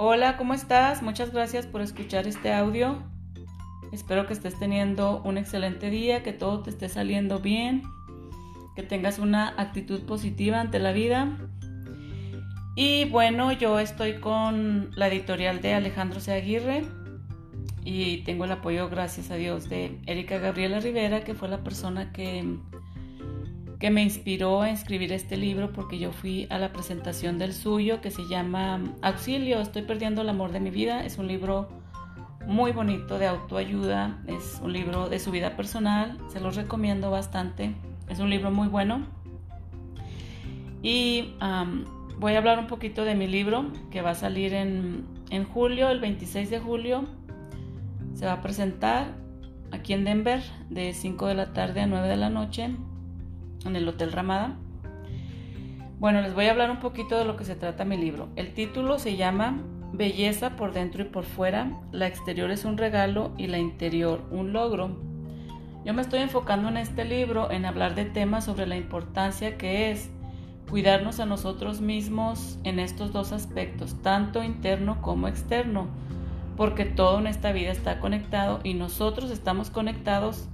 Hola, ¿cómo estás? Muchas gracias por escuchar este audio. Espero que estés teniendo un excelente día, que todo te esté saliendo bien, que tengas una actitud positiva ante la vida. Y bueno, yo estoy con la editorial de Alejandro C. Aguirre y tengo el apoyo, gracias a Dios, de Erika Gabriela Rivera, que fue la persona que que me inspiró a escribir este libro porque yo fui a la presentación del suyo que se llama Auxilio, estoy perdiendo el amor de mi vida. Es un libro muy bonito de autoayuda, es un libro de su vida personal, se los recomiendo bastante, es un libro muy bueno. Y voy a hablar un poquito de mi libro que va a salir en, en julio, el 26 de julio. Se va a presentar aquí en Denver de 5 de la tarde a 9 de la noche en el Hotel Ramada. Bueno, les voy a hablar un poquito de lo que se trata mi libro. El título se llama Belleza por dentro y por fuera. La exterior es un regalo y la interior un logro. Yo me estoy enfocando en este libro en hablar de temas sobre la importancia que es cuidarnos a nosotros mismos en estos dos aspectos, tanto interno como externo, porque todo en esta vida está conectado y nosotros estamos conectados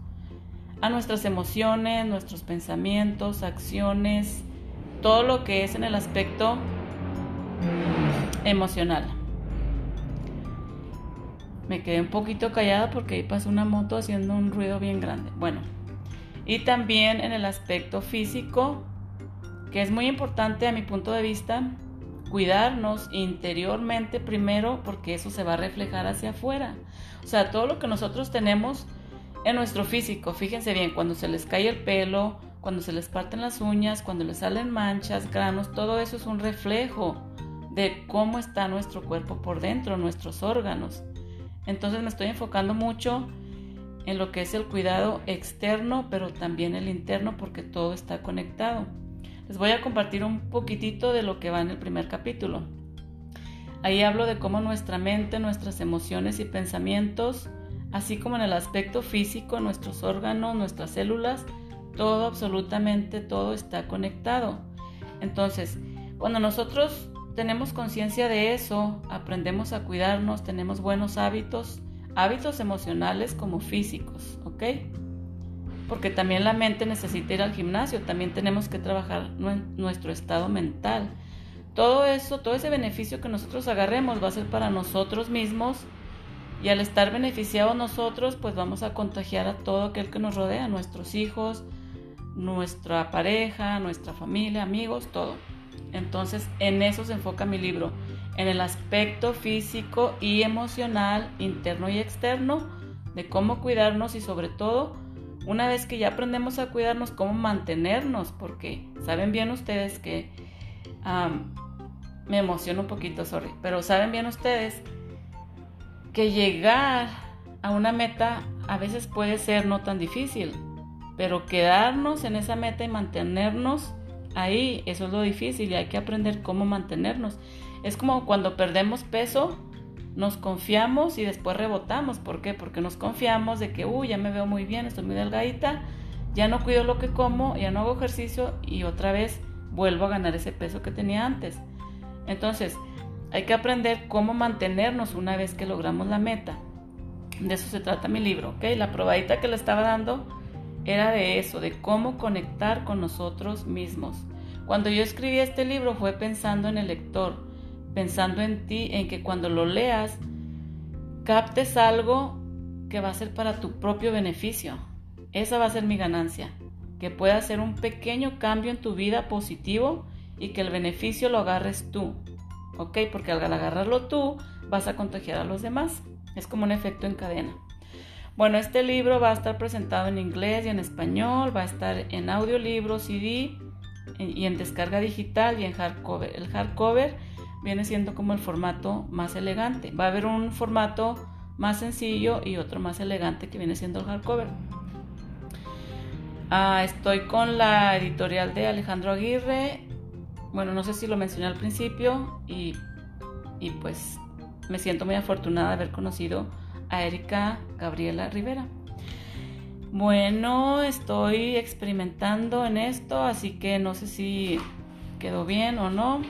a nuestras emociones, nuestros pensamientos, acciones, todo lo que es en el aspecto emocional. Me quedé un poquito callada porque ahí pasó una moto haciendo un ruido bien grande. Bueno, y también en el aspecto físico, que es muy importante a mi punto de vista, cuidarnos interiormente primero porque eso se va a reflejar hacia afuera. O sea, todo lo que nosotros tenemos en nuestro físico. Fíjense bien, cuando se les cae el pelo, cuando se les parten las uñas, cuando les salen manchas, granos, todo eso es un reflejo de cómo está nuestro cuerpo por dentro, nuestros órganos. Entonces me estoy enfocando mucho en lo que es el cuidado externo, pero también el interno, porque todo está conectado. Les voy a compartir un poquitito de lo que va en el primer capítulo. Ahí hablo de cómo nuestra mente, nuestras emociones y pensamientos así como en el aspecto físico, nuestros órganos, nuestras células, todo, absolutamente todo está conectado. Entonces, cuando nosotros tenemos conciencia de eso, aprendemos a cuidarnos, tenemos buenos hábitos, hábitos emocionales como físicos, ¿ok? Porque también la mente necesita ir al gimnasio, también tenemos que trabajar nuestro estado mental. Todo eso, todo ese beneficio que nosotros agarremos va a ser para nosotros mismos y al estar beneficiados nosotros, pues vamos a contagiar a todo aquel que nos rodea, nuestros hijos, nuestra pareja, nuestra familia, amigos, todo. Entonces, en eso se enfoca mi libro, en el aspecto físico y emocional, interno y externo, de cómo cuidarnos y sobre todo, una vez que ya aprendemos a cuidarnos, cómo mantenernos, porque saben bien ustedes que me emociono un poquito, sorry, pero saben bien ustedes que llegar a una meta a veces puede ser no tan difícil, pero quedarnos en esa meta y mantenernos ahí, eso es lo difícil y hay que aprender cómo mantenernos. Es como cuando perdemos peso, nos confiamos y después rebotamos. ¿Por qué? Porque nos confiamos de que, uy, ya me veo muy bien, estoy muy delgadita, ya no cuido lo que como, ya no hago ejercicio y otra vez vuelvo a ganar ese peso que tenía antes. Entonces, hay que aprender cómo mantenernos una vez que logramos la meta. De eso se trata mi libro, ¿ok? La probadita que le estaba dando era de eso, de cómo conectar con nosotros mismos. Cuando yo escribí este libro fue pensando en el lector, pensando en ti, en que cuando lo leas, captes algo que va a ser para tu propio beneficio. Esa va a ser mi ganancia, que pueda hacer un pequeño cambio en tu vida positivo y que el beneficio lo agarres tú. ¿Ok? Porque al agarrarlo tú vas a contagiar a los demás. Es como un efecto en cadena. Bueno, este libro va a estar presentado en inglés y en español, va a estar en audiolibro, CD y en descarga digital y en hardcover. El hardcover viene siendo como el formato más elegante. Va a haber un formato más sencillo y otro más elegante que viene siendo el hardcover. Ah, estoy con la editorial de Alejandro Aguirre bueno, no sé si lo mencioné al principio y, pues me siento muy afortunada de haber conocido a Erika Gabriela Rivera. Bueno, estoy experimentando en esto, así que no sé si quedó bien o no.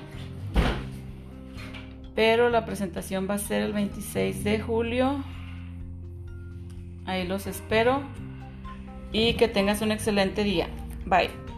Pero la presentación va a ser el 26 de julio. Ahí los espero. Y que tengas un excelente día. Bye.